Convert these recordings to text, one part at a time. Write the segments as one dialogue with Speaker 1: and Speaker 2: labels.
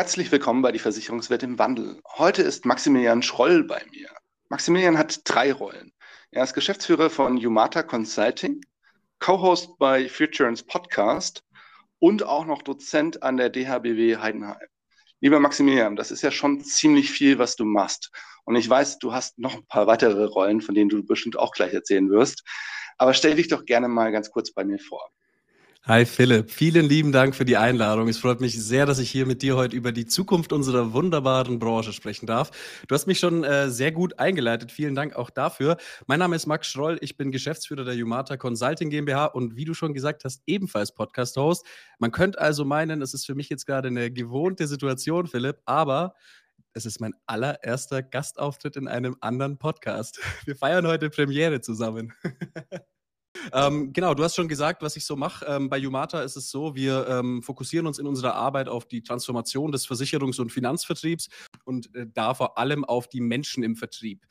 Speaker 1: Herzlich willkommen bei die Versicherungswelt im Wandel. Heute ist Maximilian Schroll bei mir. Maximilian hat drei Rollen. Er ist Geschäftsführer von Umata Consulting, Co-Host bei Futurance Podcast und auch noch Dozent an der DHBW Heidenheim. Lieber Maximilian, das ist ja schon ziemlich viel, was du machst. Und ich weiß, du hast noch ein paar weitere Rollen, von denen du bestimmt auch gleich erzählen wirst. Aber stell dich doch gerne mal ganz kurz bei mir vor.
Speaker 2: Hi Philipp, vielen lieben Dank für die Einladung. Es freut mich sehr, dass ich hier mit dir heute über die Zukunft unserer wunderbaren Branche sprechen darf. Du hast mich schon äh, sehr gut eingeleitet. Vielen Dank auch dafür. Mein Name ist Max Schroll, ich bin Geschäftsführer der Umata Consulting GmbH und wie du schon gesagt hast, ebenfalls Podcast-Host. Man könnte also meinen, es ist für mich jetzt gerade eine gewohnte Situation, Philipp, aber es ist mein allererster Gastauftritt in einem anderen Podcast. Wir feiern heute Premiere zusammen. Ähm, genau, du hast schon gesagt, was ich so mache. Ähm, bei Umata ist es so, wir ähm, fokussieren uns in unserer Arbeit auf die Transformation des Versicherungs- und Finanzvertriebs und äh, da vor allem auf die Menschen im Vertrieb.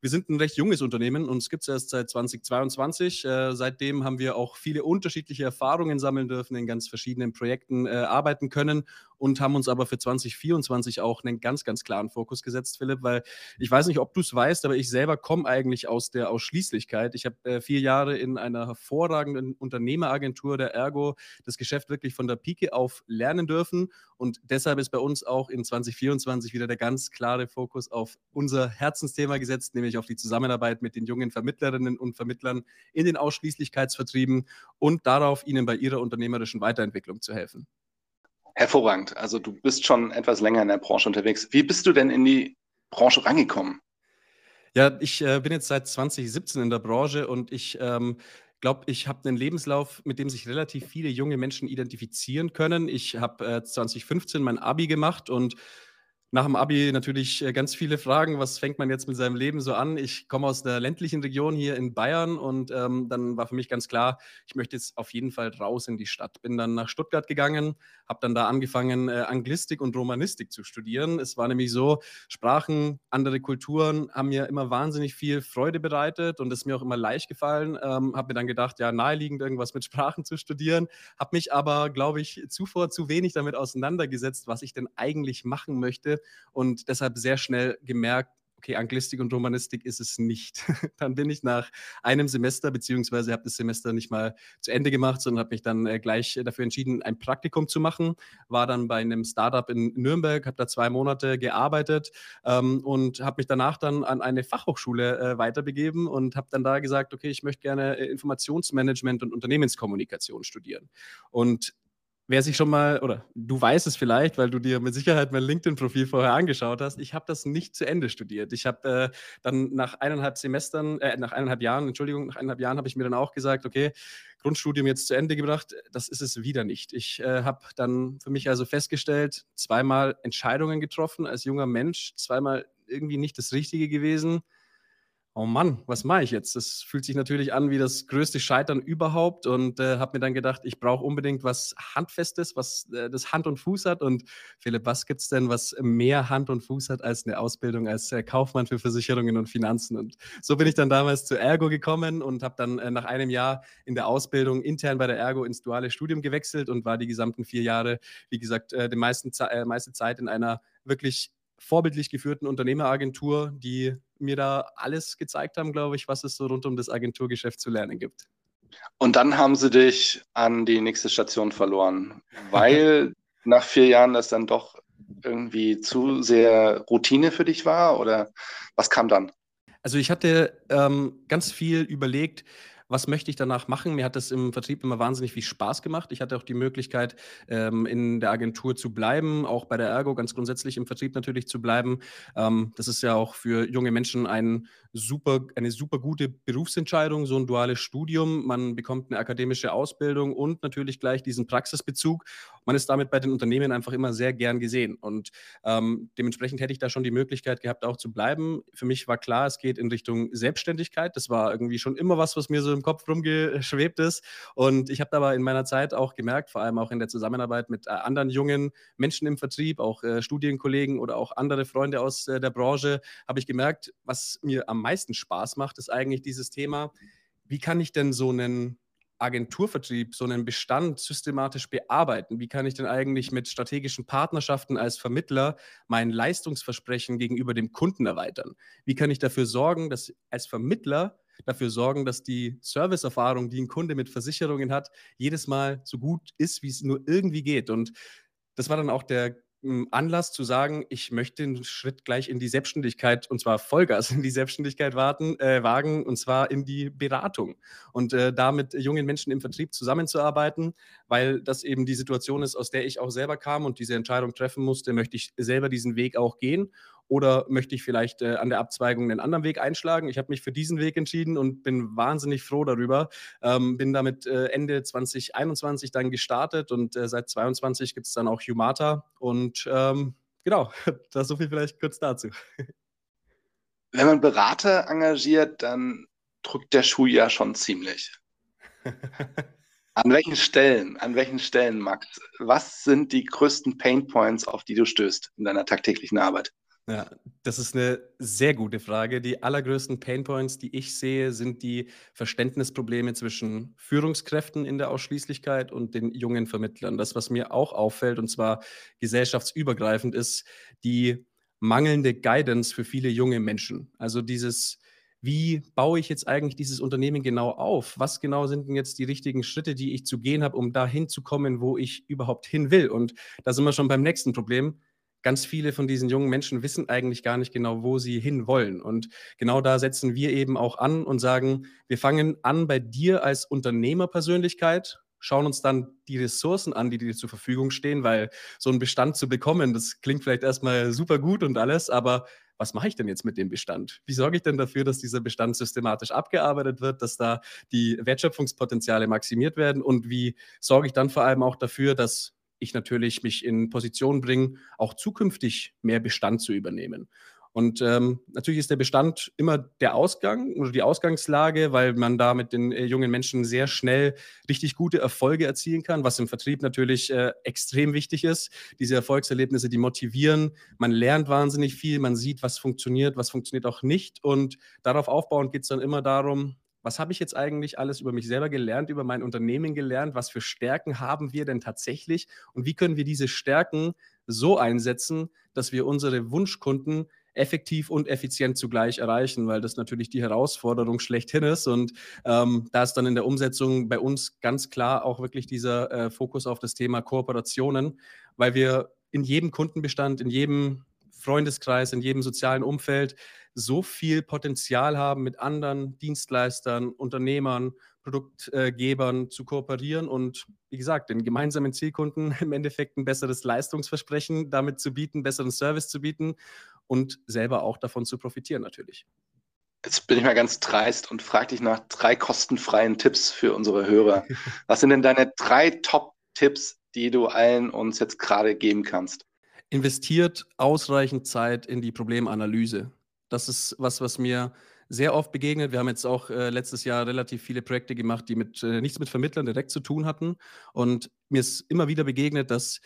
Speaker 2: Wir sind ein recht junges Unternehmen, uns gibt es erst seit 2022. Äh, seitdem haben wir auch viele unterschiedliche Erfahrungen sammeln dürfen, in ganz verschiedenen Projekten äh, arbeiten können und haben uns aber für 2024 auch einen ganz, ganz klaren Fokus gesetzt, Philipp, weil ich weiß nicht, ob du es weißt, aber ich selber komme eigentlich aus der Ausschließlichkeit. Ich habe äh, vier Jahre in einer hervorragenden Unternehmeragentur der Ergo das Geschäft wirklich von der Pike auf lernen dürfen und deshalb ist bei uns auch in 2024 wieder der ganz klare Fokus auf unser Herzensthema gesetzt, nämlich auf die Zusammenarbeit mit den jungen Vermittlerinnen und Vermittlern in den Ausschließlichkeitsvertrieben und darauf, ihnen bei ihrer unternehmerischen Weiterentwicklung zu helfen.
Speaker 1: Hervorragend. Also du bist schon etwas länger in der Branche unterwegs. Wie bist du denn in die Branche rangekommen?
Speaker 2: Ja, ich äh, bin jetzt seit 2017 in der Branche und ich ähm, glaube, ich habe einen Lebenslauf, mit dem sich relativ viele junge Menschen identifizieren können. Ich habe äh, 2015 mein Abi gemacht und nach dem Abi natürlich äh, ganz viele Fragen. Was fängt man jetzt mit seinem Leben so an? Ich komme aus der ländlichen Region hier in Bayern und ähm, dann war für mich ganz klar, ich möchte jetzt auf jeden Fall raus in die Stadt. Bin dann nach Stuttgart gegangen, habe dann da angefangen, äh, Anglistik und Romanistik zu studieren. Es war nämlich so, Sprachen, andere Kulturen haben mir immer wahnsinnig viel Freude bereitet und es mir auch immer leicht gefallen. Ähm, habe mir dann gedacht, ja, naheliegend irgendwas mit Sprachen zu studieren. Habe mich aber, glaube ich, zuvor zu wenig damit auseinandergesetzt, was ich denn eigentlich machen möchte und deshalb sehr schnell gemerkt, okay, Anglistik und Romanistik ist es nicht. dann bin ich nach einem Semester, beziehungsweise habe das Semester nicht mal zu Ende gemacht, sondern habe mich dann äh, gleich dafür entschieden, ein Praktikum zu machen. War dann bei einem Startup in Nürnberg, habe da zwei Monate gearbeitet ähm, und habe mich danach dann an eine Fachhochschule äh, weiterbegeben und habe dann da gesagt, okay, ich möchte gerne äh, Informationsmanagement und Unternehmenskommunikation studieren. Und wer sich schon mal, oder du weißt es vielleicht, weil du dir mit Sicherheit mein LinkedIn-Profil vorher angeschaut hast, ich habe das nicht zu Ende studiert. Ich habe äh, dann nach eineinhalb Semestern, äh, nach eineinhalb Jahren, Entschuldigung, nach eineinhalb Jahren habe ich mir dann auch gesagt, okay, Grundstudium jetzt zu Ende gebracht, das ist es wieder nicht. Ich äh, habe dann für mich also festgestellt, zweimal Entscheidungen getroffen als junger Mensch, zweimal irgendwie nicht das Richtige gewesen oh Mann, was mache ich jetzt? Das fühlt sich natürlich an wie das größte Scheitern überhaupt und äh, habe mir dann gedacht, ich brauche unbedingt was Handfestes, was äh, das Hand und Fuß hat. Und Philipp, was gibt es denn, was mehr Hand und Fuß hat als eine Ausbildung als äh, Kaufmann für Versicherungen und Finanzen? Und so bin ich dann damals zur Ergo gekommen und habe dann äh, nach einem Jahr in der Ausbildung intern bei der Ergo ins duale Studium gewechselt und war die gesamten vier Jahre, wie gesagt, äh, die meisten, äh, meiste Zeit in einer wirklich vorbildlich geführten Unternehmeragentur, die mir da alles gezeigt haben, glaube ich, was es so rund um das Agenturgeschäft zu lernen gibt.
Speaker 1: Und dann haben sie dich an die nächste Station verloren, weil nach vier Jahren das dann doch irgendwie zu sehr Routine für dich war oder was kam dann?
Speaker 2: Also ich hatte ähm, ganz viel überlegt, was möchte ich danach machen. Mir hat das im Vertrieb immer wahnsinnig viel Spaß gemacht. Ich hatte auch die Möglichkeit, ähm, in der Agentur zu bleiben, auch bei der Ergo ganz grundsätzlich im Vertrieb natürlich zu bleiben. Ähm, das ist ja auch für junge Menschen ein super, eine super gute Berufsentscheidung, so ein duales Studium. Man bekommt eine akademische Ausbildung und natürlich gleich diesen Praxisbezug. Man ist damit bei den Unternehmen einfach immer sehr gern gesehen. Und ähm, dementsprechend hätte ich da schon die Möglichkeit gehabt, auch zu bleiben. Für mich war klar, es geht in Richtung Selbstständigkeit. Das war irgendwie schon immer was, was mir so im Kopf rumgeschwebt ist. Und ich habe aber in meiner Zeit auch gemerkt, vor allem auch in der Zusammenarbeit mit äh, anderen jungen Menschen im Vertrieb, auch äh, Studienkollegen oder auch andere Freunde aus äh, der Branche, habe ich gemerkt, was mir am meisten Spaß macht, ist eigentlich dieses Thema, wie kann ich denn so einen Agenturvertrieb, so einen Bestand systematisch bearbeiten? Wie kann ich denn eigentlich mit strategischen Partnerschaften als Vermittler mein Leistungsversprechen gegenüber dem Kunden erweitern? Wie kann ich dafür sorgen, dass als Vermittler dafür sorgen, dass die Serviceerfahrung, die ein Kunde mit Versicherungen hat, jedes Mal so gut ist, wie es nur irgendwie geht? Und das war dann auch der Anlass zu sagen, ich möchte einen Schritt gleich in die Selbstständigkeit und zwar Vollgas in die Selbstständigkeit warten, äh, wagen und zwar in die Beratung. Und äh, da mit jungen Menschen im Vertrieb zusammenzuarbeiten, weil das eben die Situation ist, aus der ich auch selber kam und diese Entscheidung treffen musste, möchte ich selber diesen Weg auch gehen oder möchte ich vielleicht äh, an der Abzweigung einen anderen Weg einschlagen? Ich habe mich für diesen Weg entschieden und bin wahnsinnig froh darüber. Ähm, bin damit äh, Ende 2021 dann gestartet und äh, seit 2022 gibt es dann auch Humata. Und ähm, genau, das so viel vielleicht kurz dazu.
Speaker 1: Wenn man Berater engagiert, dann drückt der Schuh ja schon ziemlich. An welchen Stellen, an welchen Stellen, Max, was sind die größten Pain Points, auf die du stößt in deiner tagtäglichen Arbeit?
Speaker 2: Ja, das ist eine sehr gute Frage. Die allergrößten Painpoints, die ich sehe, sind die Verständnisprobleme zwischen Führungskräften in der Ausschließlichkeit und den jungen Vermittlern. Das, was mir auch auffällt, und zwar gesellschaftsübergreifend, ist die mangelnde Guidance für viele junge Menschen. Also dieses, wie baue ich jetzt eigentlich dieses Unternehmen genau auf? Was genau sind denn jetzt die richtigen Schritte, die ich zu gehen habe, um dahin zu kommen, wo ich überhaupt hin will? Und da sind wir schon beim nächsten Problem ganz viele von diesen jungen Menschen wissen eigentlich gar nicht genau, wo sie hin wollen. Und genau da setzen wir eben auch an und sagen, wir fangen an bei dir als Unternehmerpersönlichkeit, schauen uns dann die Ressourcen an, die dir zur Verfügung stehen, weil so einen Bestand zu bekommen, das klingt vielleicht erstmal super gut und alles, aber was mache ich denn jetzt mit dem Bestand? Wie sorge ich denn dafür, dass dieser Bestand systematisch abgearbeitet wird, dass da die Wertschöpfungspotenziale maximiert werden und wie sorge ich dann vor allem auch dafür, dass ich natürlich mich in Position bringe, auch zukünftig mehr Bestand zu übernehmen. Und ähm, natürlich ist der Bestand immer der Ausgang oder die Ausgangslage, weil man da mit den äh, jungen Menschen sehr schnell richtig gute Erfolge erzielen kann, was im Vertrieb natürlich äh, extrem wichtig ist. Diese Erfolgserlebnisse, die motivieren. Man lernt wahnsinnig viel, man sieht, was funktioniert, was funktioniert auch nicht. Und darauf aufbauend geht es dann immer darum, was habe ich jetzt eigentlich alles über mich selber gelernt, über mein Unternehmen gelernt, was für Stärken haben wir denn tatsächlich? Und wie können wir diese Stärken so einsetzen, dass wir unsere Wunschkunden effektiv und effizient zugleich erreichen, weil das natürlich die Herausforderung schlechthin ist. Und ähm, da ist dann in der Umsetzung bei uns ganz klar auch wirklich dieser äh, Fokus auf das Thema Kooperationen, weil wir in jedem Kundenbestand, in jedem Freundeskreis, in jedem sozialen Umfeld so viel Potenzial haben, mit anderen Dienstleistern, Unternehmern, Produktgebern zu kooperieren und wie gesagt, den gemeinsamen Zielkunden im Endeffekt ein besseres Leistungsversprechen damit zu bieten, besseren Service zu bieten und selber auch davon zu profitieren natürlich.
Speaker 1: Jetzt bin ich mal ganz dreist und frage dich nach drei kostenfreien Tipps für unsere Hörer. Was sind denn deine drei Top-Tipps, die du allen uns jetzt gerade geben kannst?
Speaker 2: Investiert ausreichend Zeit in die Problemanalyse. Das ist was, was mir sehr oft begegnet. Wir haben jetzt auch äh, letztes Jahr relativ viele Projekte gemacht, die mit, äh, nichts mit Vermittlern direkt zu tun hatten. Und mir ist immer wieder begegnet, dass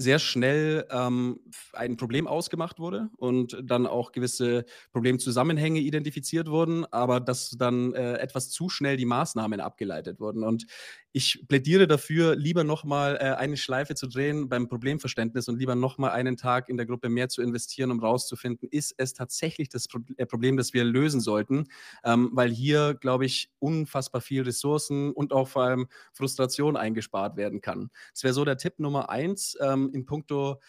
Speaker 2: sehr schnell ähm, ein Problem ausgemacht wurde und dann auch gewisse Problemzusammenhänge identifiziert wurden, aber dass dann äh, etwas zu schnell die Maßnahmen abgeleitet wurden. Und ich plädiere dafür, lieber nochmal äh, eine Schleife zu drehen beim Problemverständnis und lieber nochmal einen Tag in der Gruppe mehr zu investieren, um rauszufinden, ist es tatsächlich das Pro äh, Problem, das wir lösen sollten, ähm, weil hier, glaube ich, unfassbar viel Ressourcen und auch vor allem Frustration eingespart werden kann. Das wäre so der Tipp Nummer eins ähm, in puncto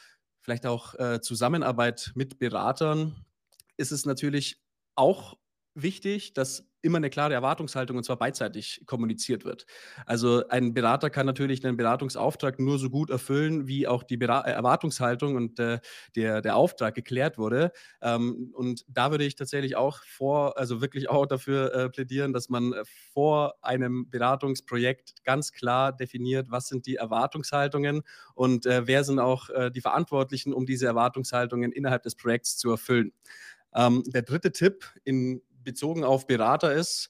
Speaker 2: vielleicht auch äh, Zusammenarbeit mit Beratern. Ist es natürlich auch wichtig, dass immer eine klare Erwartungshaltung und zwar beidseitig kommuniziert wird. Also ein Berater kann natürlich einen Beratungsauftrag nur so gut erfüllen, wie auch die Bera äh, Erwartungshaltung und äh, der, der Auftrag geklärt wurde. Ähm, und da würde ich tatsächlich auch vor, also wirklich auch dafür äh, plädieren, dass man vor einem Beratungsprojekt ganz klar definiert, was sind die Erwartungshaltungen und äh, wer sind auch äh, die Verantwortlichen, um diese Erwartungshaltungen innerhalb des Projekts zu erfüllen. Ähm, der dritte Tipp in bezogen auf Berater ist,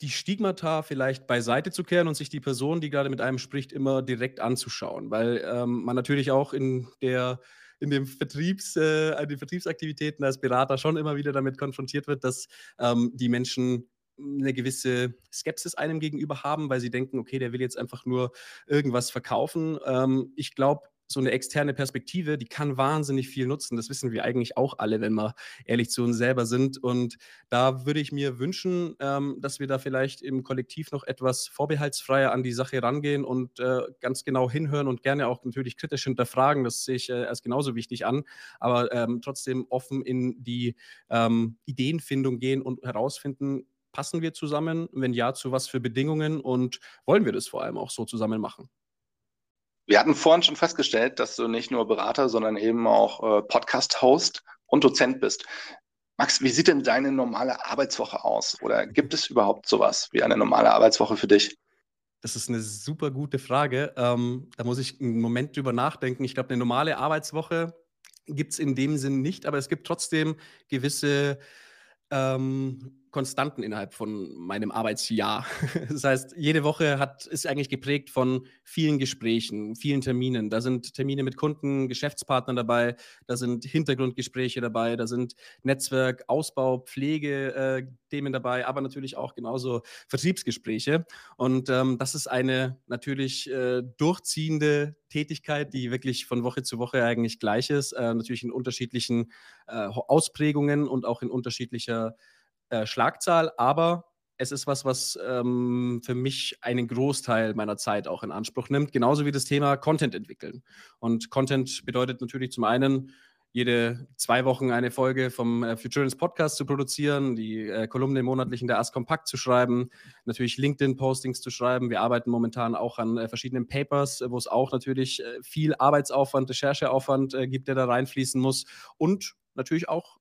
Speaker 2: die Stigmata vielleicht beiseite zu kehren und sich die Person, die gerade mit einem spricht, immer direkt anzuschauen, weil ähm, man natürlich auch in der in dem Vertriebs, äh, den Vertriebsaktivitäten als Berater schon immer wieder damit konfrontiert wird, dass ähm, die Menschen eine gewisse Skepsis einem gegenüber haben, weil sie denken, okay, der will jetzt einfach nur irgendwas verkaufen. Ähm, ich glaube, so eine externe Perspektive, die kann wahnsinnig viel nutzen. Das wissen wir eigentlich auch alle, wenn wir ehrlich zu uns selber sind. Und da würde ich mir wünschen, ähm, dass wir da vielleicht im Kollektiv noch etwas vorbehaltsfreier an die Sache rangehen und äh, ganz genau hinhören und gerne auch natürlich kritisch hinterfragen. Das sehe ich äh, als genauso wichtig an, aber ähm, trotzdem offen in die ähm, Ideenfindung gehen und herausfinden, passen wir zusammen? Wenn ja, zu was für Bedingungen und wollen wir das vor allem auch so zusammen machen?
Speaker 1: Wir hatten vorhin schon festgestellt, dass du nicht nur Berater, sondern eben auch äh, Podcast-Host und Dozent bist. Max, wie sieht denn deine normale Arbeitswoche aus? Oder gibt es überhaupt sowas wie eine normale Arbeitswoche für dich?
Speaker 2: Das ist eine super gute Frage. Ähm, da muss ich einen Moment drüber nachdenken. Ich glaube, eine normale Arbeitswoche gibt es in dem Sinn nicht, aber es gibt trotzdem gewisse ähm, Konstanten innerhalb von meinem Arbeitsjahr. Das heißt, jede Woche hat, ist eigentlich geprägt von vielen Gesprächen, vielen Terminen. Da sind Termine mit Kunden, Geschäftspartnern dabei, da sind Hintergrundgespräche dabei, da sind Netzwerk, Ausbau, Pflege, äh, dabei, aber natürlich auch genauso Vertriebsgespräche. Und ähm, das ist eine natürlich äh, durchziehende Tätigkeit, die wirklich von Woche zu Woche eigentlich gleich ist, äh, natürlich in unterschiedlichen äh, Ausprägungen und auch in unterschiedlicher äh, Schlagzahl, aber es ist was, was ähm, für mich einen Großteil meiner Zeit auch in Anspruch nimmt, genauso wie das Thema Content entwickeln. Und Content bedeutet natürlich zum einen, jede zwei Wochen eine Folge vom äh, Futurance Podcast zu produzieren, die äh, Kolumne monatlich in der Ask Kompakt zu schreiben, natürlich LinkedIn-Postings zu schreiben. Wir arbeiten momentan auch an äh, verschiedenen Papers, äh, wo es auch natürlich äh, viel Arbeitsaufwand, Rechercheaufwand äh, gibt, der da reinfließen muss und natürlich auch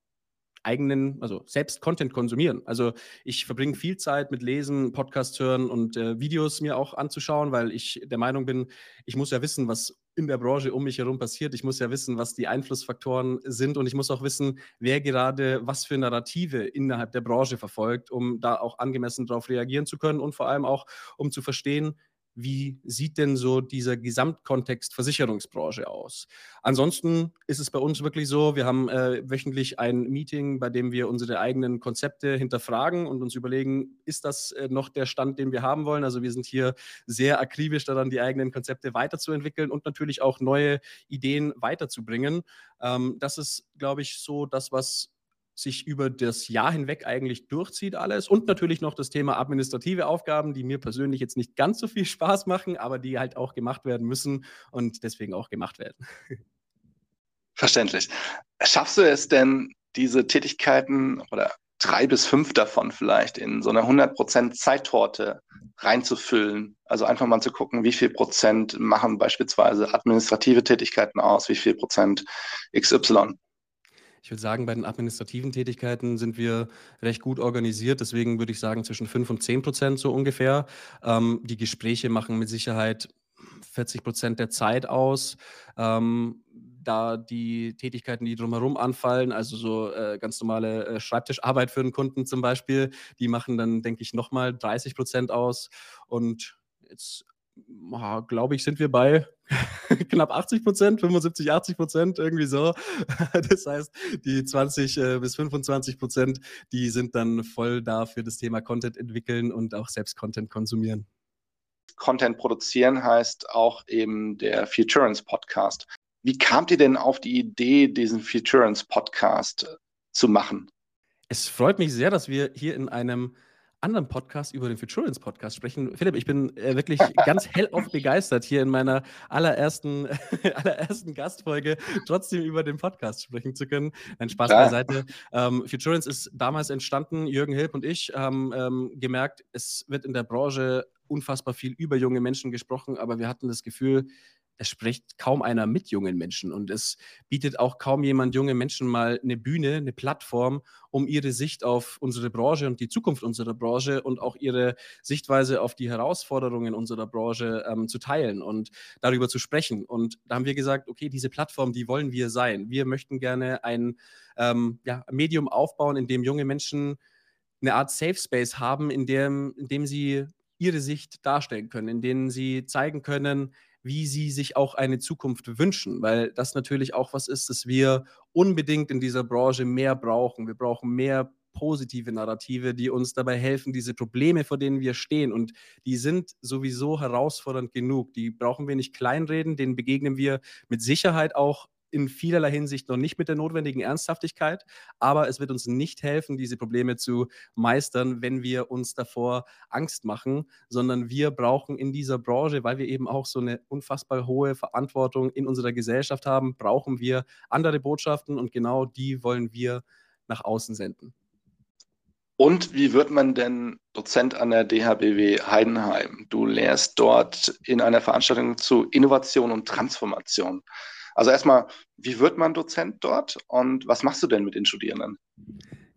Speaker 2: eigenen, also selbst Content konsumieren. Also ich verbringe viel Zeit mit Lesen, Podcast hören und äh, Videos mir auch anzuschauen, weil ich der Meinung bin, ich muss ja wissen, was in der Branche um mich herum passiert. Ich muss ja wissen, was die Einflussfaktoren sind und ich muss auch wissen, wer gerade was für Narrative innerhalb der Branche verfolgt, um da auch angemessen darauf reagieren zu können und vor allem auch, um zu verstehen, wie sieht denn so dieser Gesamtkontext Versicherungsbranche aus? Ansonsten ist es bei uns wirklich so, wir haben äh, wöchentlich ein Meeting, bei dem wir unsere eigenen Konzepte hinterfragen und uns überlegen, ist das äh, noch der Stand, den wir haben wollen? Also wir sind hier sehr akribisch daran, die eigenen Konzepte weiterzuentwickeln und natürlich auch neue Ideen weiterzubringen. Ähm, das ist, glaube ich, so das, was sich über das Jahr hinweg eigentlich durchzieht alles. Und natürlich noch das Thema administrative Aufgaben, die mir persönlich jetzt nicht ganz so viel Spaß machen, aber die halt auch gemacht werden müssen und deswegen auch gemacht werden.
Speaker 1: Verständlich. Schaffst du es denn, diese Tätigkeiten oder drei bis fünf davon vielleicht in so eine 100% Zeittorte reinzufüllen? Also einfach mal zu gucken, wie viel Prozent machen beispielsweise administrative Tätigkeiten aus, wie viel Prozent XY?
Speaker 2: Ich würde sagen, bei den administrativen Tätigkeiten sind wir recht gut organisiert. Deswegen würde ich sagen, zwischen 5 und 10 Prozent so ungefähr. Ähm, die Gespräche machen mit Sicherheit 40 Prozent der Zeit aus. Ähm, da die Tätigkeiten, die drumherum anfallen, also so äh, ganz normale äh, Schreibtischarbeit für einen Kunden zum Beispiel, die machen dann, denke ich, nochmal 30 Prozent aus. Und jetzt glaube ich, sind wir bei knapp 80 Prozent, 75, 80 Prozent, irgendwie so. Das heißt, die 20 äh, bis 25 Prozent, die sind dann voll da für das Thema Content entwickeln und auch selbst Content konsumieren.
Speaker 1: Content produzieren heißt auch eben der Futurance Podcast. Wie kamt ihr denn auf die Idee, diesen Futurance Podcast zu machen?
Speaker 2: Es freut mich sehr, dass wir hier in einem anderen Podcast über den Futurance Podcast sprechen. Philipp, ich bin äh, wirklich ganz hellauf begeistert, hier in meiner allerersten, allerersten Gastfolge trotzdem über den Podcast sprechen zu können. Ein Spaß ja. beiseite. Ähm, Futurance ist damals entstanden. Jürgen Hilb und ich haben ähm, gemerkt, es wird in der Branche unfassbar viel über junge Menschen gesprochen, aber wir hatten das Gefühl, es spricht kaum einer mit jungen Menschen und es bietet auch kaum jemand junge Menschen mal eine Bühne, eine Plattform, um ihre Sicht auf unsere Branche und die Zukunft unserer Branche und auch ihre Sichtweise auf die Herausforderungen unserer Branche ähm, zu teilen und darüber zu sprechen. Und da haben wir gesagt, okay, diese Plattform, die wollen wir sein. Wir möchten gerne ein ähm, ja, Medium aufbauen, in dem junge Menschen eine Art Safe Space haben, in dem, in dem sie ihre Sicht darstellen können, in denen sie zeigen können, wie sie sich auch eine Zukunft wünschen, weil das natürlich auch was ist, das wir unbedingt in dieser Branche mehr brauchen. Wir brauchen mehr positive Narrative, die uns dabei helfen, diese Probleme, vor denen wir stehen, und die sind sowieso herausfordernd genug. Die brauchen wir nicht kleinreden, denen begegnen wir mit Sicherheit auch in vielerlei Hinsicht noch nicht mit der notwendigen Ernsthaftigkeit, aber es wird uns nicht helfen, diese Probleme zu meistern, wenn wir uns davor Angst machen, sondern wir brauchen in dieser Branche, weil wir eben auch so eine unfassbar hohe Verantwortung in unserer Gesellschaft haben, brauchen wir andere Botschaften und genau die wollen wir nach außen senden.
Speaker 1: Und wie wird man denn Dozent an der DHBW Heidenheim? Du lehrst dort in einer Veranstaltung zu Innovation und Transformation. Also erstmal, wie wird man Dozent dort und was machst du denn mit den Studierenden?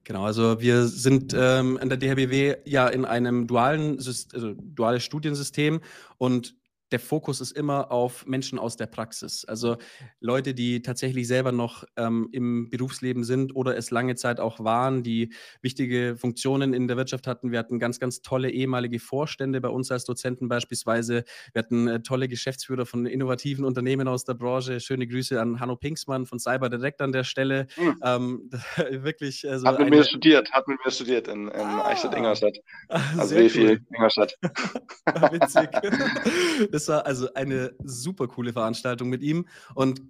Speaker 2: Genau, also wir sind ähm, an der DHBW ja in einem dualen, also duales Studiensystem und der Fokus ist immer auf Menschen aus der Praxis. Also Leute, die tatsächlich selber noch ähm, im Berufsleben sind oder es lange Zeit auch waren, die wichtige Funktionen in der Wirtschaft hatten. Wir hatten ganz, ganz tolle ehemalige Vorstände bei uns als Dozenten beispielsweise. Wir hatten äh, tolle Geschäftsführer von innovativen Unternehmen aus der Branche. Schöne Grüße an Hanno Pinksmann von Cyber Direct an der Stelle. Mhm. Ähm,
Speaker 1: wirklich. Also hat mit eine... mir studiert, hat mit mir studiert in, in ah, Eichstätt-Ingolstadt. Also wie viel Ingolstadt.
Speaker 2: Witzig. Das war also eine super coole Veranstaltung mit ihm. Und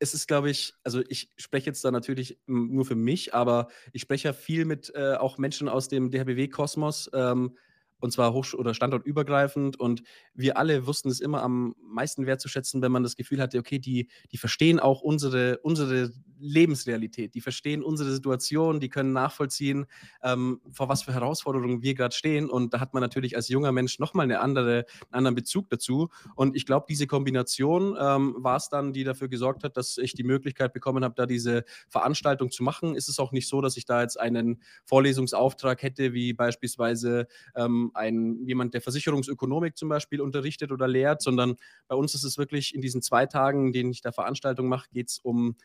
Speaker 2: es ist, glaube ich, also ich spreche jetzt da natürlich nur für mich, aber ich spreche ja viel mit äh, auch Menschen aus dem DHBW-Kosmos. Ähm, und zwar hoch- oder standortübergreifend. Und wir alle wussten es immer am meisten wertzuschätzen, wenn man das Gefühl hatte, okay, die, die verstehen auch unsere, unsere Lebensrealität, die verstehen unsere Situation, die können nachvollziehen, ähm, vor was für Herausforderungen wir gerade stehen. Und da hat man natürlich als junger Mensch nochmal eine andere, einen anderen Bezug dazu. Und ich glaube, diese Kombination ähm, war es dann, die dafür gesorgt hat, dass ich die Möglichkeit bekommen habe, da diese Veranstaltung zu machen. Ist es auch nicht so, dass ich da jetzt einen Vorlesungsauftrag hätte, wie beispielsweise ähm, ein, jemand, der Versicherungsökonomik zum Beispiel unterrichtet oder lehrt, sondern bei uns ist es wirklich in diesen zwei Tagen, in denen ich da Veranstaltung mache, geht es um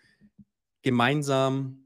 Speaker 2: gemeinsam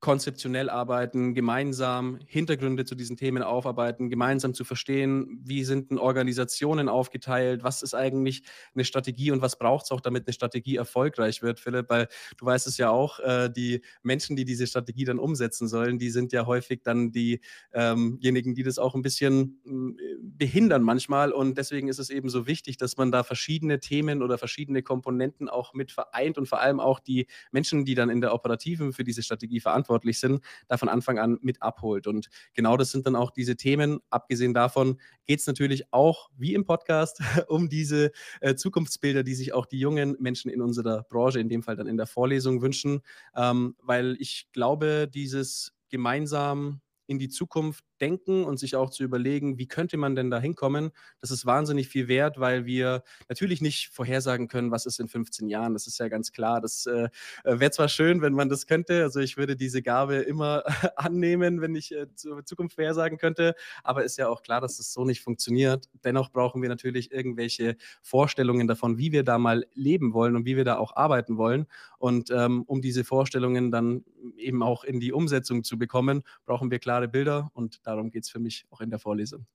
Speaker 2: konzeptionell arbeiten, gemeinsam Hintergründe zu diesen Themen aufarbeiten, gemeinsam zu verstehen, wie sind denn Organisationen aufgeteilt, was ist eigentlich eine Strategie und was braucht es auch, damit eine Strategie erfolgreich wird, Philipp, weil du weißt es ja auch, äh, die Menschen, die diese Strategie dann umsetzen sollen, die sind ja häufig dann diejenigen, ähm die das auch ein bisschen äh, behindern manchmal. Und deswegen ist es eben so wichtig, dass man da verschiedene Themen oder verschiedene Komponenten auch mit vereint und vor allem auch die Menschen, die dann in der Operativen für diese Strategie verantwortlich verantwortlich sind, da von Anfang an mit abholt. Und genau das sind dann auch diese Themen. Abgesehen davon geht es natürlich auch, wie im Podcast, um diese äh, Zukunftsbilder, die sich auch die jungen Menschen in unserer Branche, in dem Fall dann in der Vorlesung wünschen, ähm, weil ich glaube, dieses gemeinsam in die Zukunft denken und sich auch zu überlegen, wie könnte man denn da hinkommen, das ist wahnsinnig viel wert, weil wir natürlich nicht vorhersagen können, was ist in 15 Jahren. Das ist ja ganz klar. Das äh, wäre zwar schön, wenn man das könnte. Also ich würde diese Gabe immer annehmen, wenn ich äh, zur Zukunft vorhersagen könnte. Aber ist ja auch klar, dass das so nicht funktioniert. Dennoch brauchen wir natürlich irgendwelche Vorstellungen davon, wie wir da mal leben wollen und wie wir da auch arbeiten wollen. Und ähm, um diese Vorstellungen dann eben auch in die Umsetzung zu bekommen, brauchen wir klare Bilder und darum geht es für mich auch in der Vorlesung.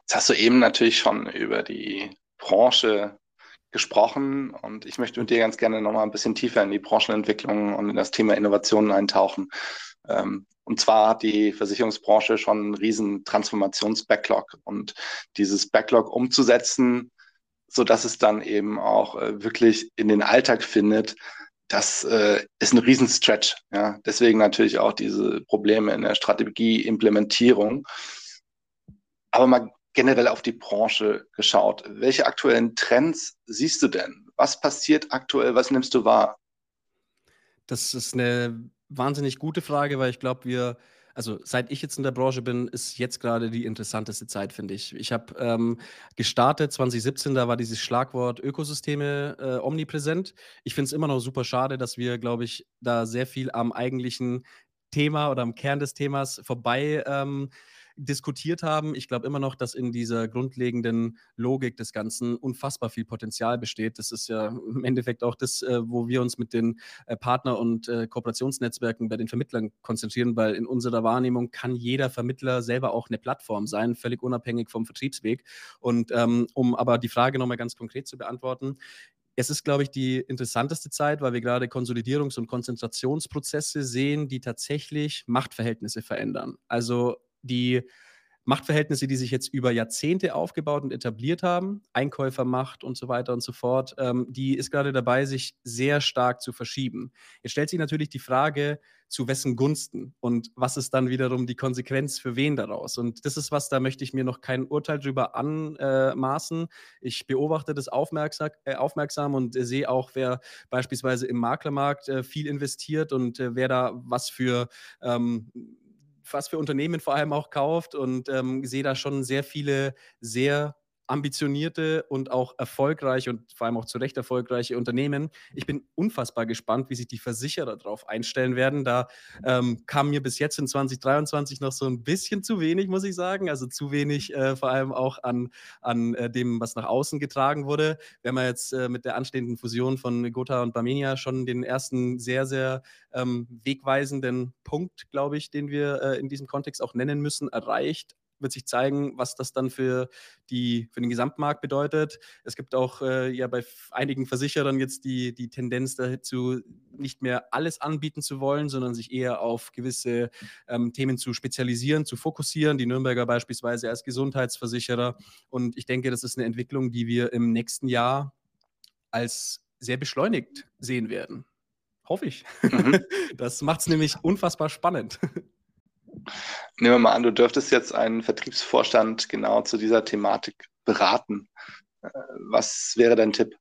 Speaker 1: Jetzt hast du eben natürlich schon über die Branche gesprochen und ich möchte mit dir ganz gerne nochmal ein bisschen tiefer in die Branchenentwicklung und in das Thema Innovationen eintauchen. Ähm, und zwar hat die Versicherungsbranche schon einen riesen Transformations-Backlog und dieses Backlog umzusetzen, sodass es dann eben auch äh, wirklich in den Alltag findet, das äh, ist ein Riesenstretch. Ja? Deswegen natürlich auch diese Probleme in der Strategieimplementierung. Aber mal generell auf die Branche geschaut. Welche aktuellen Trends siehst du denn? Was passiert aktuell? Was nimmst du wahr?
Speaker 2: Das ist eine wahnsinnig gute Frage, weil ich glaube, wir also seit ich jetzt in der Branche bin, ist jetzt gerade die interessanteste Zeit, finde ich. Ich habe ähm, gestartet 2017, da war dieses Schlagwort Ökosysteme äh, omnipräsent. Ich finde es immer noch super schade, dass wir, glaube ich, da sehr viel am eigentlichen Thema oder am Kern des Themas vorbei ähm, diskutiert haben. Ich glaube immer noch, dass in dieser grundlegenden Logik des Ganzen unfassbar viel Potenzial besteht. Das ist ja im Endeffekt auch das, äh, wo wir uns mit den äh, Partner- und äh, Kooperationsnetzwerken bei den Vermittlern konzentrieren, weil in unserer Wahrnehmung kann jeder Vermittler selber auch eine Plattform sein, völlig unabhängig vom Vertriebsweg. Und ähm, um aber die Frage nochmal ganz konkret zu beantworten, es ist, glaube ich, die interessanteste Zeit, weil wir gerade Konsolidierungs- und Konzentrationsprozesse sehen, die tatsächlich Machtverhältnisse verändern. Also die Machtverhältnisse, die sich jetzt über Jahrzehnte aufgebaut und etabliert haben, Einkäufermacht und so weiter und so fort, ähm, die ist gerade dabei, sich sehr stark zu verschieben. Jetzt stellt sich natürlich die Frage, zu wessen Gunsten und was ist dann wiederum die Konsequenz für wen daraus. Und das ist was, da möchte ich mir noch kein Urteil drüber anmaßen. Ich beobachte das aufmerksam, äh, aufmerksam und äh, sehe auch, wer beispielsweise im Maklermarkt äh, viel investiert und äh, wer da was für ähm, was für Unternehmen vor allem auch kauft. Und ähm, sehe da schon sehr viele sehr ambitionierte und auch erfolgreiche und vor allem auch zu Recht erfolgreiche Unternehmen. Ich bin unfassbar gespannt, wie sich die Versicherer darauf einstellen werden. Da ähm, kam mir bis jetzt in 2023 noch so ein bisschen zu wenig, muss ich sagen. Also zu wenig äh, vor allem auch an, an äh, dem, was nach außen getragen wurde. Wir haben ja jetzt äh, mit der anstehenden Fusion von Gotha und Barmenia schon den ersten sehr, sehr ähm, wegweisenden Punkt, glaube ich, den wir äh, in diesem Kontext auch nennen müssen, erreicht wird sich zeigen, was das dann für, die, für den Gesamtmarkt bedeutet. Es gibt auch äh, ja bei einigen Versicherern jetzt die, die Tendenz dazu, nicht mehr alles anbieten zu wollen, sondern sich eher auf gewisse ähm, Themen zu spezialisieren, zu fokussieren. Die Nürnberger beispielsweise als Gesundheitsversicherer. Und ich denke, das ist eine Entwicklung, die wir im nächsten Jahr als sehr beschleunigt sehen werden. Hoffe ich. Mhm. Das macht es nämlich unfassbar spannend.
Speaker 1: Nehmen wir mal an, du dürftest jetzt einen Vertriebsvorstand genau zu dieser Thematik beraten. Äh, was wäre dein Tipp?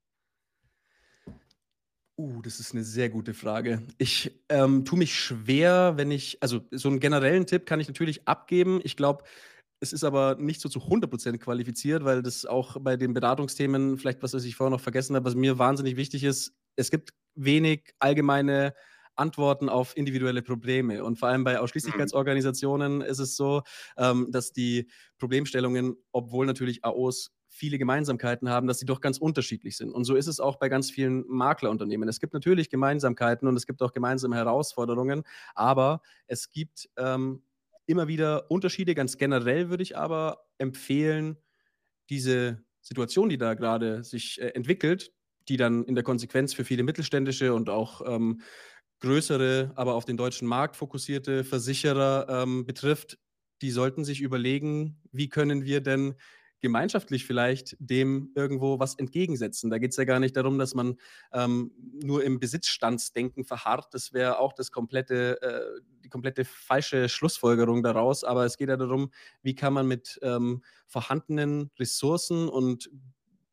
Speaker 2: Uh, das ist eine sehr gute Frage. Ich ähm, tue mich schwer, wenn ich, also so einen generellen Tipp kann ich natürlich abgeben. Ich glaube, es ist aber nicht so zu 100% qualifiziert, weil das auch bei den Beratungsthemen, vielleicht was ich vorher noch vergessen habe, was mir wahnsinnig wichtig ist, es gibt wenig allgemeine Antworten auf individuelle Probleme. Und vor allem bei Ausschließlichkeitsorganisationen mhm. ist es so, ähm, dass die Problemstellungen, obwohl natürlich AOs viele Gemeinsamkeiten haben, dass sie doch ganz unterschiedlich sind. Und so ist es auch bei ganz vielen Maklerunternehmen. Es gibt natürlich Gemeinsamkeiten und es gibt auch gemeinsame Herausforderungen, aber es gibt ähm, immer wieder Unterschiede. Ganz generell würde ich aber empfehlen, diese Situation, die da gerade sich äh, entwickelt, die dann in der Konsequenz für viele mittelständische und auch ähm, größere, aber auf den deutschen Markt fokussierte Versicherer ähm, betrifft, die sollten sich überlegen, wie können wir denn gemeinschaftlich vielleicht dem irgendwo was entgegensetzen. Da geht es ja gar nicht darum, dass man ähm, nur im Besitzstandsdenken verharrt. Das wäre auch das komplette, äh, die komplette falsche Schlussfolgerung daraus. Aber es geht ja darum, wie kann man mit ähm, vorhandenen Ressourcen und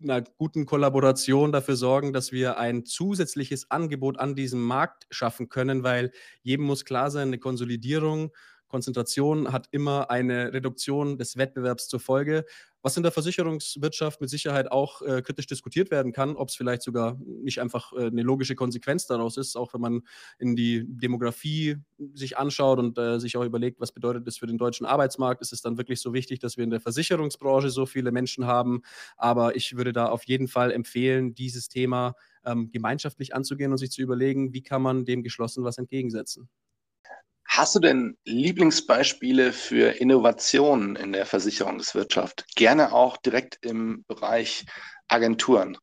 Speaker 2: einer guten Kollaboration dafür sorgen, dass wir ein zusätzliches Angebot an diesem Markt schaffen können, weil jedem muss klar sein, eine Konsolidierung Konzentration hat immer eine Reduktion des Wettbewerbs zur Folge, was in der Versicherungswirtschaft mit Sicherheit auch äh, kritisch diskutiert werden kann, ob es vielleicht sogar nicht einfach äh, eine logische Konsequenz daraus ist, auch wenn man in die Demografie sich anschaut und äh, sich auch überlegt, was bedeutet das für den deutschen Arbeitsmarkt, ist es dann wirklich so wichtig, dass wir in der Versicherungsbranche so viele Menschen haben. Aber ich würde da auf jeden Fall empfehlen, dieses Thema ähm, gemeinschaftlich anzugehen und sich zu überlegen, wie kann man dem geschlossen was entgegensetzen.
Speaker 1: Hast du denn Lieblingsbeispiele für Innovationen in der Versicherungswirtschaft? Gerne auch direkt im Bereich Agenturen.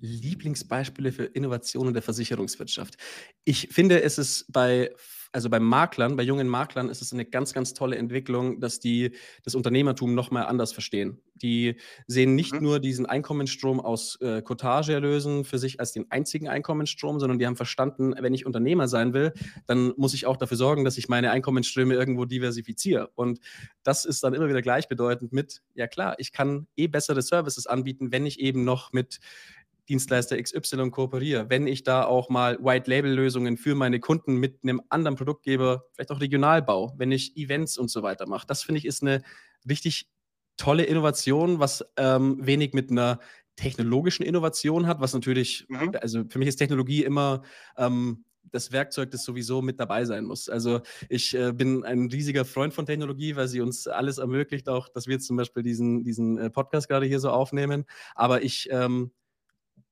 Speaker 2: Lieblingsbeispiele für Innovationen in der Versicherungswirtschaft. Ich finde, es ist bei also bei Maklern, bei jungen Maklern ist es eine ganz, ganz tolle Entwicklung, dass die das Unternehmertum nochmal anders verstehen. Die sehen nicht mhm. nur diesen Einkommensstrom aus äh, Cottageerlösen für sich als den einzigen Einkommensstrom, sondern die haben verstanden, wenn ich Unternehmer sein will, dann muss ich auch dafür sorgen, dass ich meine Einkommensströme irgendwo diversifiziere. Und das ist dann immer wieder gleichbedeutend mit, ja klar, ich kann eh bessere Services anbieten, wenn ich eben noch mit Dienstleister XY kooperiere, wenn ich da auch mal White-Label-Lösungen für meine Kunden mit einem anderen Produktgeber, vielleicht auch Regionalbau, wenn ich Events und so weiter mache. Das finde ich ist eine richtig tolle Innovation, was ähm, wenig mit einer technologischen Innovation hat, was natürlich, mhm. also für mich ist Technologie immer ähm, das Werkzeug, das sowieso mit dabei sein muss. Also ich äh, bin ein riesiger Freund von Technologie, weil sie uns alles ermöglicht, auch dass wir jetzt zum Beispiel diesen, diesen äh, Podcast gerade hier so aufnehmen. Aber ich ähm,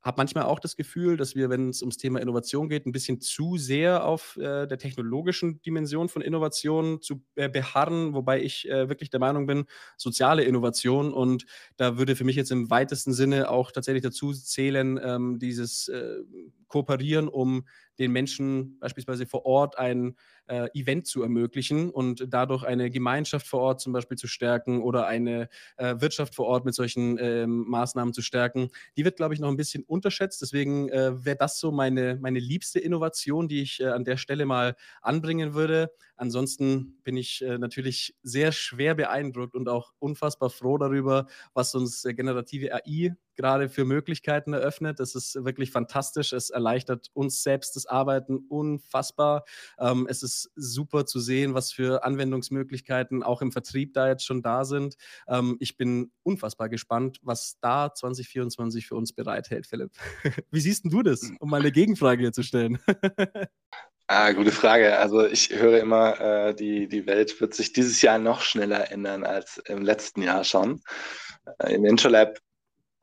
Speaker 2: habe manchmal auch das Gefühl, dass wir, wenn es ums Thema Innovation geht, ein bisschen zu sehr auf äh, der technologischen Dimension von Innovation zu äh, beharren, wobei ich äh, wirklich der Meinung bin, soziale Innovation und da würde für mich jetzt im weitesten Sinne auch tatsächlich dazu zählen, ähm, dieses äh, Kooperieren, um den Menschen beispielsweise vor Ort ein äh, Event zu ermöglichen und dadurch eine Gemeinschaft vor Ort zum Beispiel zu stärken oder eine äh, Wirtschaft vor Ort mit solchen äh, Maßnahmen zu stärken. Die wird, glaube ich, noch ein bisschen unterschätzt. Deswegen äh, wäre das so meine, meine liebste Innovation, die ich äh, an der Stelle mal anbringen würde. Ansonsten bin ich äh, natürlich sehr schwer beeindruckt und auch unfassbar froh darüber, was uns generative AI gerade für Möglichkeiten eröffnet. Das ist wirklich fantastisch. Es erleichtert uns selbst das Arbeiten unfassbar. Ähm, es ist super zu sehen, was für Anwendungsmöglichkeiten auch im Vertrieb da jetzt schon da sind. Ähm, ich bin unfassbar gespannt, was da 2024 für uns bereithält, Philipp. Wie siehst du das, um mal eine Gegenfrage hier zu stellen?
Speaker 1: Ah, gute Frage. Also ich höre immer, äh, die, die Welt wird sich dieses Jahr noch schneller ändern als im letzten Jahr schon. Äh, Im Intralab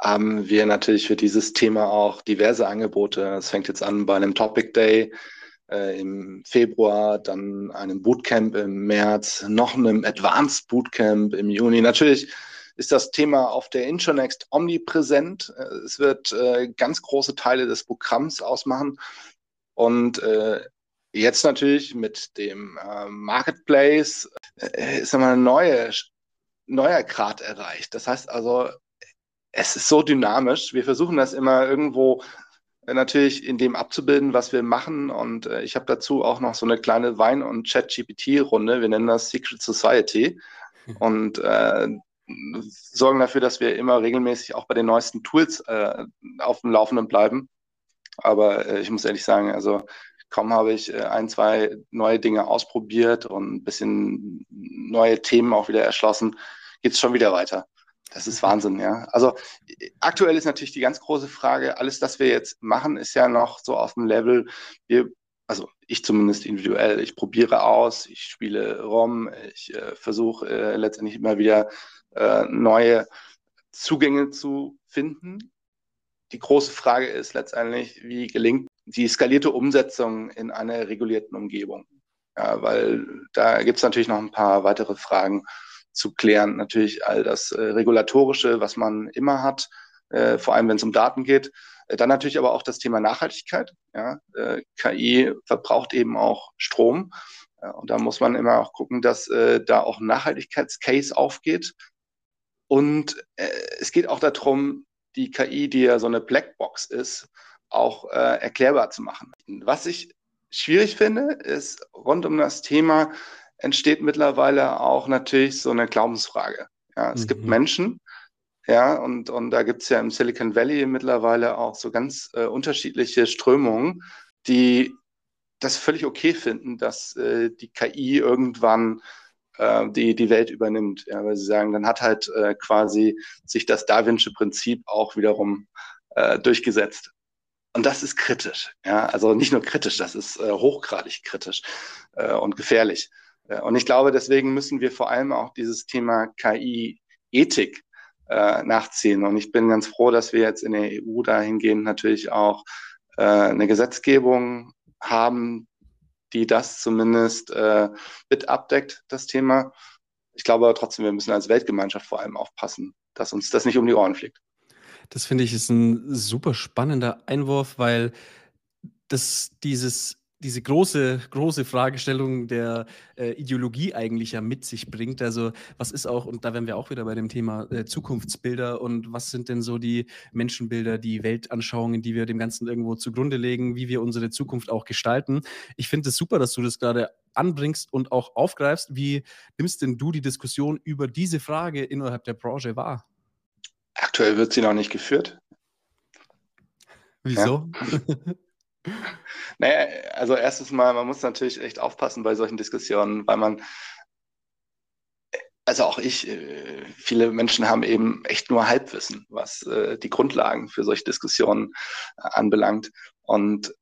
Speaker 1: haben wir natürlich für dieses Thema auch diverse Angebote. Es fängt jetzt an bei einem Topic Day äh, im Februar, dann einem Bootcamp im März, noch einem Advanced Bootcamp im Juni. Natürlich ist das Thema auf der Intronext omnipräsent. Äh, es wird äh, ganz große Teile des Programms ausmachen. Und äh, jetzt natürlich mit dem äh, Marketplace äh, ist nochmal ein neue, neuer Grad erreicht. Das heißt also, es ist so dynamisch. Wir versuchen das immer irgendwo äh, natürlich in dem abzubilden, was wir machen. Und äh, ich habe dazu auch noch so eine kleine Wein- und Chat-GPT-Runde. Wir nennen das Secret Society. Und äh, sorgen dafür, dass wir immer regelmäßig auch bei den neuesten Tools äh, auf dem Laufenden bleiben. Aber äh, ich muss ehrlich sagen, also kaum habe ich äh, ein, zwei neue Dinge ausprobiert und ein bisschen neue Themen auch wieder erschlossen, geht es schon wieder weiter. Das ist Wahnsinn, ja. Also aktuell ist natürlich die ganz große Frage, alles, das wir jetzt machen, ist ja noch so auf dem Level, wir, also ich zumindest individuell, ich probiere aus, ich spiele ROM, ich äh, versuche äh, letztendlich immer wieder äh, neue Zugänge zu finden. Die große Frage ist letztendlich, wie gelingt die skalierte Umsetzung in einer regulierten Umgebung? Ja, weil da gibt es natürlich noch ein paar weitere Fragen zu klären. Natürlich all das äh, Regulatorische, was man immer hat, äh, vor allem wenn es um Daten geht. Äh, dann natürlich aber auch das Thema Nachhaltigkeit. Ja? Äh, KI verbraucht eben auch Strom. und da muss man immer auch gucken, dass äh, da auch ein Nachhaltigkeitscase aufgeht. Und äh, es geht auch darum, die KI, die ja so eine Blackbox ist, auch erklärbar zu machen. Was ich schwierig finde, ist rund um das Thema entsteht mittlerweile auch natürlich so eine Glaubensfrage. Ja, es mhm. gibt Menschen, ja, und, und da gibt es ja im Silicon Valley mittlerweile auch so ganz äh, unterschiedliche Strömungen, die das völlig okay finden, dass äh, die KI irgendwann äh, die, die Welt übernimmt. Ja, weil sie sagen, dann hat halt äh, quasi sich das Darwinsche Prinzip auch wiederum äh, durchgesetzt. Und das ist kritisch. Ja, also nicht nur kritisch, das ist äh, hochgradig kritisch und gefährlich. Äh, und ich glaube, deswegen müssen wir vor allem auch dieses Thema KI-Ethik äh, nachziehen. Und ich bin ganz froh, dass wir jetzt in der EU dahingehend natürlich auch äh, eine Gesetzgebung haben, die das zumindest äh, mit abdeckt, das Thema. Ich glaube trotzdem, wir müssen als Weltgemeinschaft vor allem aufpassen, dass uns das nicht um die Ohren fliegt.
Speaker 2: Das finde ich ist ein super spannender Einwurf, weil das dieses diese große, große Fragestellung der äh, Ideologie eigentlich ja mit sich bringt. Also was ist auch, und da wären wir auch wieder bei dem Thema äh, Zukunftsbilder und was sind denn so die Menschenbilder, die Weltanschauungen, die wir dem Ganzen irgendwo zugrunde legen, wie wir unsere Zukunft auch gestalten. Ich finde es super, dass du das gerade anbringst und auch aufgreifst. Wie nimmst denn du die Diskussion über diese Frage innerhalb der Branche wahr?
Speaker 1: Aktuell wird sie noch nicht geführt.
Speaker 2: Wieso?
Speaker 1: Ja. Naja, also erstes Mal, man muss natürlich echt aufpassen bei solchen Diskussionen, weil man, also auch ich, äh, viele Menschen haben eben echt nur Halbwissen, was äh, die Grundlagen für solche Diskussionen äh, anbelangt. Und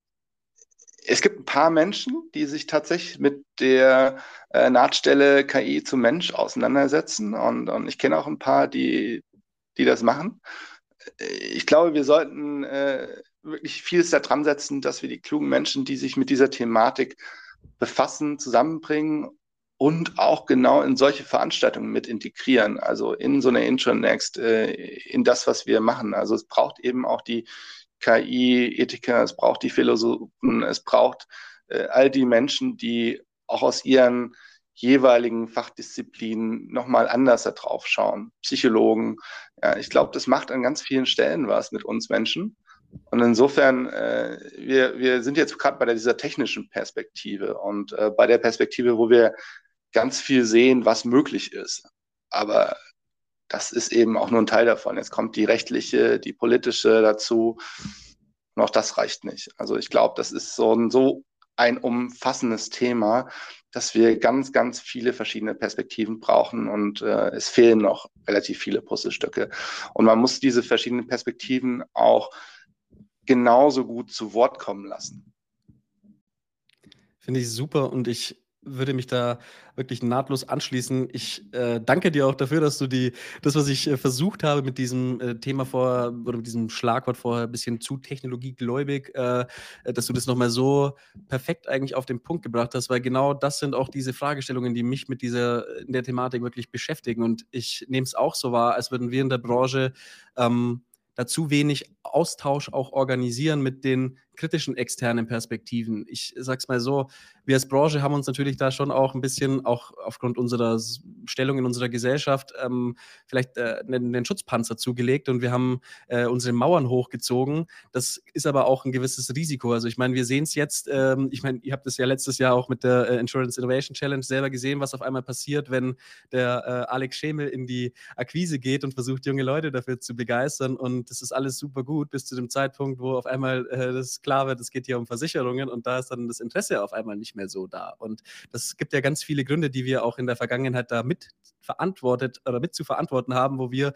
Speaker 1: es gibt ein paar Menschen, die sich tatsächlich mit der Nahtstelle KI zum Mensch auseinandersetzen. Und, und ich kenne auch ein paar, die, die das machen. Ich glaube, wir sollten wirklich vieles da dran setzen, dass wir die klugen Menschen, die sich mit dieser Thematik befassen, zusammenbringen und auch genau in solche Veranstaltungen mit integrieren, also in so eine Intronext, äh, in das, was wir machen. Also es braucht eben auch die KI-Ethiker, es braucht die Philosophen, es braucht äh, all die Menschen, die auch aus ihren jeweiligen Fachdisziplinen nochmal anders da drauf schauen. Psychologen. Ja, ich glaube, das macht an ganz vielen Stellen was mit uns Menschen. Und insofern, äh, wir, wir sind jetzt gerade bei dieser technischen Perspektive und äh, bei der Perspektive, wo wir ganz viel sehen, was möglich ist. Aber das ist eben auch nur ein Teil davon. Jetzt kommt die rechtliche, die politische dazu. Und auch das reicht nicht. Also ich glaube, das ist so ein, so ein umfassendes Thema, dass wir ganz, ganz viele verschiedene Perspektiven brauchen und äh, es fehlen noch relativ viele Puzzlestücke. Und man muss diese verschiedenen Perspektiven auch genauso gut zu Wort kommen lassen.
Speaker 2: Finde ich super und ich würde mich da wirklich nahtlos anschließen. Ich äh, danke dir auch dafür, dass du die, das, was ich äh, versucht habe mit diesem äh, Thema vorher oder mit diesem Schlagwort vorher ein bisschen zu technologiegläubig, äh, dass du das nochmal so perfekt eigentlich auf den Punkt gebracht hast, weil genau das sind auch diese Fragestellungen, die mich mit dieser in der Thematik wirklich beschäftigen. Und ich nehme es auch so wahr, als würden wir in der Branche ähm, da zu wenig Austausch auch organisieren mit den kritischen externen Perspektiven. Ich sag's mal so, wir als Branche haben uns natürlich da schon auch ein bisschen, auch aufgrund unserer Stellung in unserer Gesellschaft, ähm, vielleicht äh, einen, Schutzpanzer zugelegt und wir haben äh, unsere Mauern hochgezogen. Das ist aber auch ein gewisses Risiko. Also ich meine, wir sehen es jetzt, ähm, ich meine, ihr habt es ja letztes Jahr auch mit der äh, Insurance Innovation Challenge selber gesehen, was auf einmal passiert, wenn der äh, Alex Schemel in die Akquise geht und versucht, junge Leute dafür zu begeistern. Und das ist alles super gut bis zu dem Zeitpunkt, wo auf einmal äh, das klar wird, es geht hier um Versicherungen und da ist dann das Interesse auf einmal nicht mehr so da. Und das gibt ja ganz viele Gründe, die wir auch in der Vergangenheit da mit verantwortet oder mit zu verantworten haben, wo wir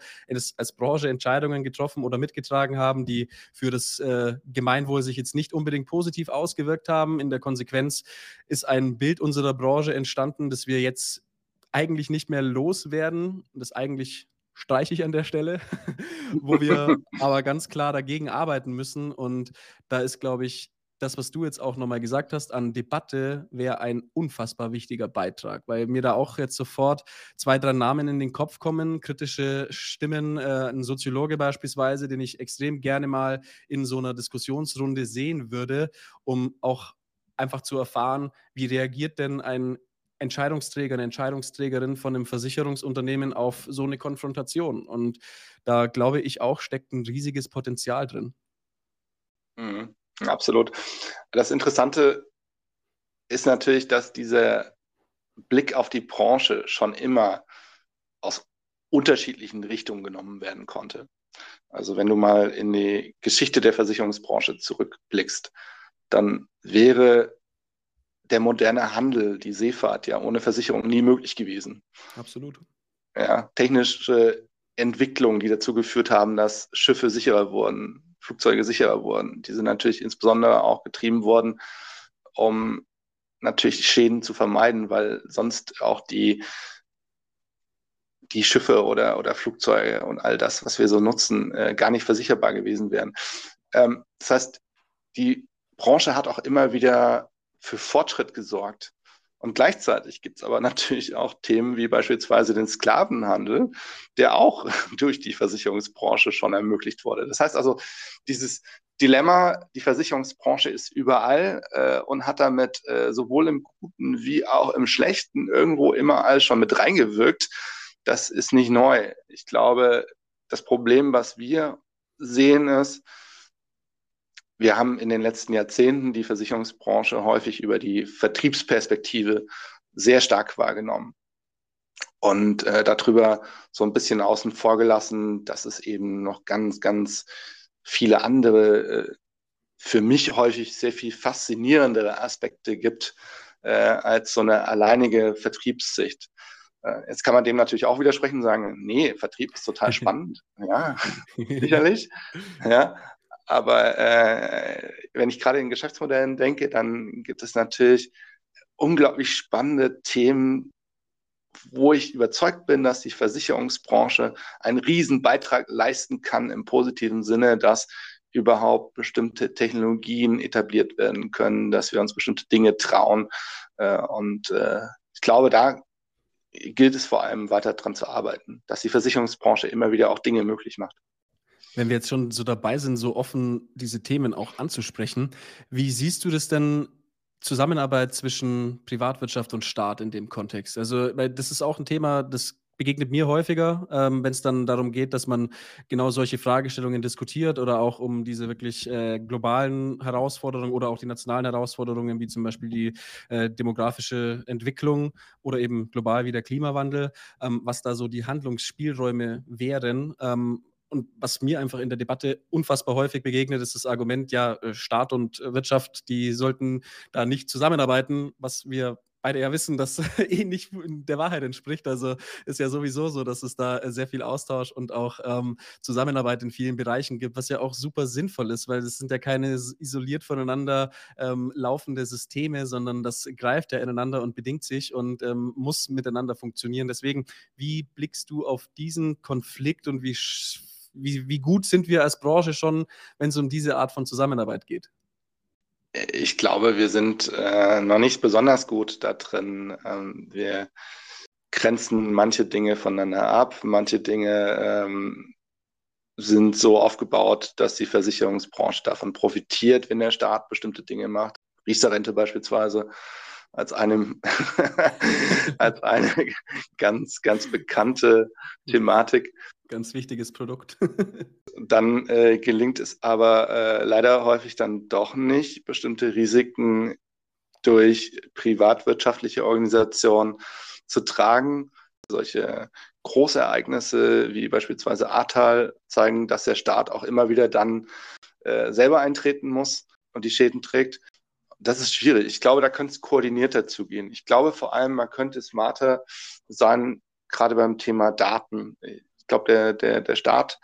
Speaker 2: als Branche Entscheidungen getroffen oder mitgetragen haben, die für das äh, Gemeinwohl sich jetzt nicht unbedingt positiv ausgewirkt haben. In der Konsequenz ist ein Bild unserer Branche entstanden, das wir jetzt eigentlich nicht mehr loswerden. Das eigentlich streiche ich an der Stelle, wo wir aber ganz klar dagegen arbeiten müssen. Und da ist, glaube ich, das, was du jetzt auch nochmal gesagt hast, an Debatte wäre ein unfassbar wichtiger Beitrag, weil mir da auch jetzt sofort zwei, drei Namen in den Kopf kommen, kritische Stimmen, äh, ein Soziologe beispielsweise, den ich extrem gerne mal in so einer Diskussionsrunde sehen würde, um auch einfach zu erfahren, wie reagiert denn ein Entscheidungsträger, eine Entscheidungsträgerin von einem Versicherungsunternehmen auf so eine Konfrontation. Und da glaube ich auch, steckt ein riesiges Potenzial drin.
Speaker 1: Mhm, absolut. Das Interessante ist natürlich, dass dieser Blick auf die Branche schon immer aus unterschiedlichen Richtungen genommen werden konnte. Also wenn du mal in die Geschichte der Versicherungsbranche zurückblickst, dann wäre der moderne Handel, die Seefahrt ja ohne Versicherung nie möglich gewesen.
Speaker 2: Absolut.
Speaker 1: Ja, technische Entwicklungen, die dazu geführt haben, dass Schiffe sicherer wurden, Flugzeuge sicherer wurden. Die sind natürlich insbesondere auch getrieben worden, um natürlich Schäden zu vermeiden, weil sonst auch die, die Schiffe oder, oder Flugzeuge und all das, was wir so nutzen, äh, gar nicht versicherbar gewesen wären. Ähm, das heißt, die Branche hat auch immer wieder für Fortschritt gesorgt. Und gleichzeitig gibt es aber natürlich auch Themen wie beispielsweise den Sklavenhandel, der auch durch die Versicherungsbranche schon ermöglicht wurde. Das heißt also, dieses Dilemma, die Versicherungsbranche ist überall äh, und hat damit äh, sowohl im Guten wie auch im Schlechten irgendwo immer alles schon mit reingewirkt. Das ist nicht neu. Ich glaube, das Problem, was wir sehen, ist, wir haben in den letzten Jahrzehnten die Versicherungsbranche häufig über die Vertriebsperspektive sehr stark wahrgenommen und äh, darüber so ein bisschen außen vor gelassen, dass es eben noch ganz, ganz viele andere, äh, für mich häufig sehr viel faszinierendere Aspekte gibt äh, als so eine alleinige Vertriebssicht. Äh, jetzt kann man dem natürlich auch widersprechen und sagen, nee, Vertrieb ist total spannend. ja, sicherlich. Ja, aber äh, wenn ich gerade in Geschäftsmodellen denke, dann gibt es natürlich unglaublich spannende Themen, wo ich überzeugt bin, dass die Versicherungsbranche einen riesen Beitrag leisten kann im positiven Sinne, dass überhaupt bestimmte Technologien etabliert werden können, dass wir uns bestimmte Dinge trauen. Äh, und äh, ich glaube, da gilt es vor allem weiter dran zu arbeiten, dass die Versicherungsbranche immer wieder auch Dinge möglich macht.
Speaker 2: Wenn wir jetzt schon so dabei sind, so offen diese Themen auch anzusprechen, wie siehst du das denn Zusammenarbeit zwischen Privatwirtschaft und Staat in dem Kontext? Also, das ist auch ein Thema, das begegnet mir häufiger, ähm, wenn es dann darum geht, dass man genau solche Fragestellungen diskutiert oder auch um diese wirklich äh, globalen Herausforderungen oder auch die nationalen Herausforderungen, wie zum Beispiel die äh, demografische Entwicklung oder eben global wie der Klimawandel, ähm, was da so die Handlungsspielräume wären. Ähm, und was mir einfach in der Debatte unfassbar häufig begegnet, ist das Argument, ja, äh, Staat und Wirtschaft, die sollten da nicht zusammenarbeiten, was wir beide ja wissen, dass eh nicht der Wahrheit entspricht. Also ist ja sowieso so, dass es da sehr viel Austausch und auch ähm, Zusammenarbeit in vielen Bereichen gibt, was ja auch super sinnvoll ist, weil es sind ja keine isoliert voneinander ähm, laufende Systeme, sondern das greift ja ineinander und bedingt sich und ähm, muss miteinander funktionieren. Deswegen, wie blickst du auf diesen Konflikt und wie wie, wie gut sind wir als Branche schon, wenn es um diese Art von Zusammenarbeit geht?
Speaker 1: Ich glaube, wir sind äh, noch nicht besonders gut da drin. Ähm, wir grenzen manche Dinge voneinander ab. Manche Dinge ähm, sind so aufgebaut, dass die Versicherungsbranche davon profitiert, wenn der Staat bestimmte Dinge macht. Riester-Rente beispielsweise als eine, als eine ganz, ganz bekannte Thematik.
Speaker 2: Ganz wichtiges Produkt.
Speaker 1: dann äh, gelingt es aber äh, leider häufig dann doch nicht, bestimmte Risiken durch privatwirtschaftliche Organisationen zu tragen. Solche Großereignisse wie beispielsweise Ahrtal zeigen, dass der Staat auch immer wieder dann äh, selber eintreten muss und die Schäden trägt. Das ist schwierig. Ich glaube, da könnte es koordinierter zugehen. Ich glaube vor allem, man könnte smarter sein, gerade beim Thema Daten. Ich glaube, der, der, der Staat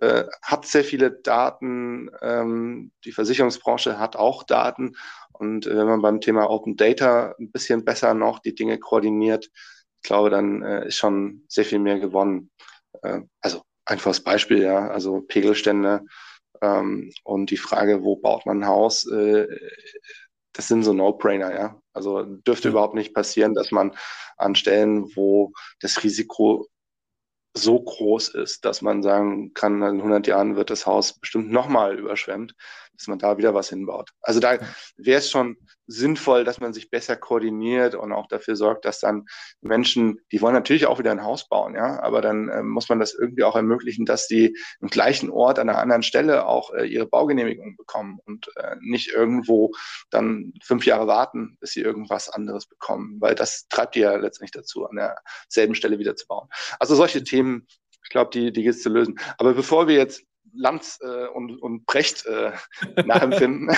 Speaker 1: äh, hat sehr viele Daten, ähm, die Versicherungsbranche hat auch Daten. Und äh, wenn man beim Thema Open Data ein bisschen besser noch die Dinge koordiniert, ich glaube, dann äh, ist schon sehr viel mehr gewonnen. Äh, also einfaches Beispiel, ja, also Pegelstände ähm, und die Frage, wo baut man ein Haus, äh, das sind so No-Brainer, ja. Also dürfte überhaupt nicht passieren, dass man an Stellen, wo das Risiko so groß ist, dass man sagen kann, in 100 Jahren wird das Haus bestimmt nochmal überschwemmt, dass man da wieder was hinbaut. Also da wäre es schon sinnvoll, dass man sich besser koordiniert und auch dafür sorgt, dass dann Menschen, die wollen natürlich auch wieder ein Haus bauen, ja, aber dann äh, muss man das irgendwie auch ermöglichen, dass die im gleichen Ort an einer anderen Stelle auch äh, ihre Baugenehmigung bekommen und äh, nicht irgendwo dann fünf Jahre warten, bis sie irgendwas anderes bekommen, weil das treibt die ja letztendlich dazu, an derselben Stelle wieder zu bauen. Also solche Themen ich glaube, die, die gilt zu lösen. Aber bevor wir jetzt Lanz äh, und, und Brecht äh, nachempfinden,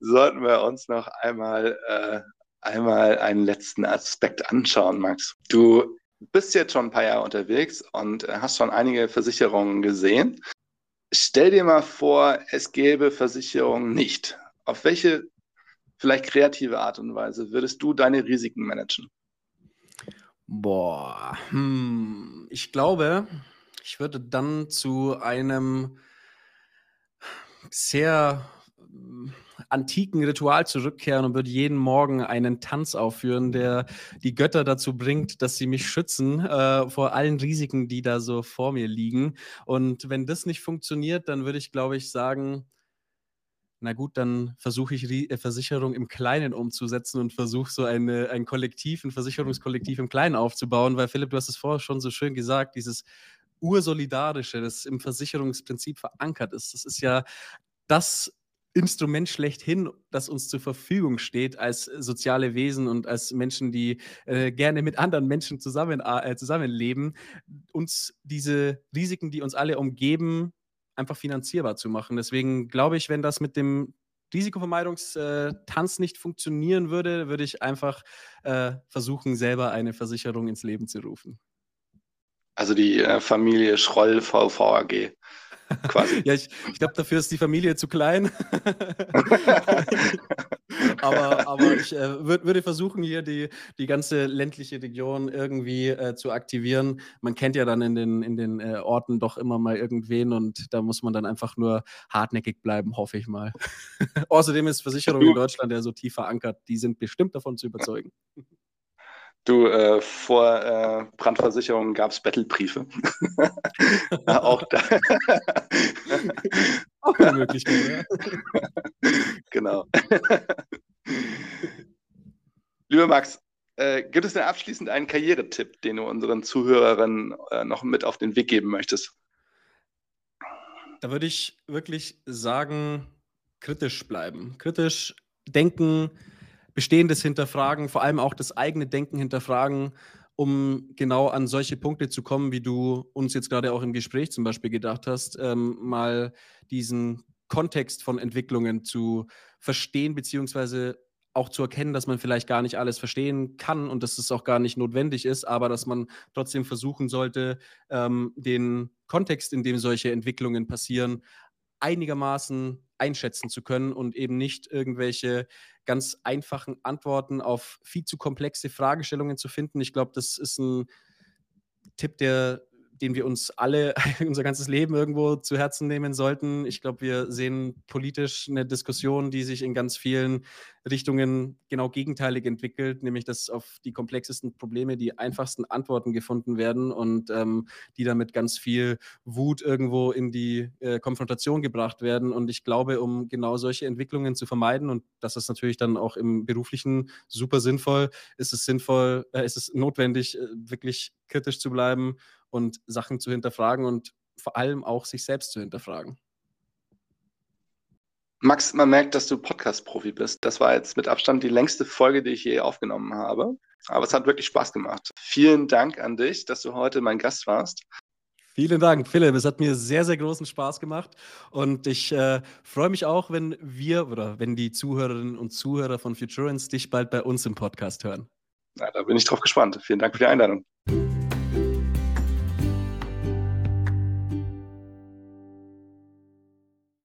Speaker 1: sollten wir uns noch einmal, äh, einmal einen letzten Aspekt anschauen, Max. Du bist jetzt schon ein paar Jahre unterwegs und äh, hast schon einige Versicherungen gesehen. Stell dir mal vor, es gäbe Versicherungen nicht. Auf welche vielleicht kreative Art und Weise würdest du deine Risiken managen?
Speaker 2: Boah, hm, ich glaube, ich würde dann zu einem sehr antiken Ritual zurückkehren und würde jeden Morgen einen Tanz aufführen, der die Götter dazu bringt, dass sie mich schützen äh, vor allen Risiken, die da so vor mir liegen. Und wenn das nicht funktioniert, dann würde ich, glaube ich, sagen, na gut, dann versuche ich äh, Versicherung im Kleinen umzusetzen und versuche so eine, ein Kollektiv, ein Versicherungskollektiv im Kleinen aufzubauen, weil Philipp, du hast es vorher schon so schön gesagt, dieses Ursolidarische, das im Versicherungsprinzip verankert ist. Das ist ja das Instrument schlechthin, das uns zur Verfügung steht als soziale Wesen und als Menschen, die äh, gerne mit anderen Menschen zusammen, äh, zusammenleben, uns diese Risiken, die uns alle umgeben, einfach finanzierbar zu machen. Deswegen glaube ich, wenn das mit dem Risikovermeidungstanz nicht funktionieren würde, würde ich einfach äh, versuchen, selber eine Versicherung ins Leben zu rufen.
Speaker 1: Also die äh, Familie Schroll VVAG quasi.
Speaker 2: ja, ich, ich glaube, dafür ist die Familie zu klein. aber, aber ich äh, würd, würde versuchen, hier die, die ganze ländliche Region irgendwie äh, zu aktivieren. Man kennt ja dann in den, in den äh, Orten doch immer mal irgendwen und da muss man dann einfach nur hartnäckig bleiben, hoffe ich mal. Außerdem ist Versicherung in Deutschland ja so tief verankert, die sind bestimmt davon zu überzeugen.
Speaker 1: Du, äh, vor äh, Brandversicherungen gab es Battlebriefe. auch da.
Speaker 2: auch eine Möglichkeit, ja.
Speaker 1: genau. Lieber Max, äh, gibt es denn abschließend einen Karrieretipp, den du unseren Zuhörerinnen äh, noch mit auf den Weg geben möchtest?
Speaker 2: Da würde ich wirklich sagen, kritisch bleiben. Kritisch denken, Bestehendes hinterfragen, vor allem auch das eigene Denken hinterfragen, um genau an solche Punkte zu kommen, wie du uns jetzt gerade auch im Gespräch zum Beispiel gedacht hast, ähm, mal diesen Kontext von Entwicklungen zu verstehen, beziehungsweise auch zu erkennen, dass man vielleicht gar nicht alles verstehen kann und dass es auch gar nicht notwendig ist, aber dass man trotzdem versuchen sollte, ähm, den Kontext, in dem solche Entwicklungen passieren, einigermaßen einschätzen zu können und eben nicht irgendwelche ganz einfachen Antworten auf viel zu komplexe Fragestellungen zu finden. Ich glaube, das ist ein Tipp, der den wir uns alle unser ganzes Leben irgendwo zu Herzen nehmen sollten. Ich glaube, wir sehen politisch eine Diskussion, die sich in ganz vielen Richtungen genau gegenteilig entwickelt, nämlich dass auf die komplexesten Probleme die einfachsten Antworten gefunden werden und ähm, die damit ganz viel Wut irgendwo in die äh, Konfrontation gebracht werden. Und ich glaube, um genau solche Entwicklungen zu vermeiden, und das ist natürlich dann auch im beruflichen super sinnvoll, ist es sinnvoll, äh, ist es notwendig, äh, wirklich kritisch zu bleiben und Sachen zu hinterfragen und vor allem auch sich selbst zu hinterfragen.
Speaker 1: Max, man merkt, dass du Podcast-Profi bist. Das war jetzt mit Abstand die längste Folge, die ich je aufgenommen habe. Aber es hat wirklich Spaß gemacht. Vielen Dank an dich, dass du heute mein Gast warst.
Speaker 2: Vielen Dank, Philipp. Es hat mir sehr, sehr großen Spaß gemacht. Und ich äh, freue mich auch, wenn wir oder wenn die Zuhörerinnen und Zuhörer von Futurance dich bald bei uns im Podcast hören.
Speaker 1: Na, da bin ich drauf gespannt. Vielen Dank für die Einladung.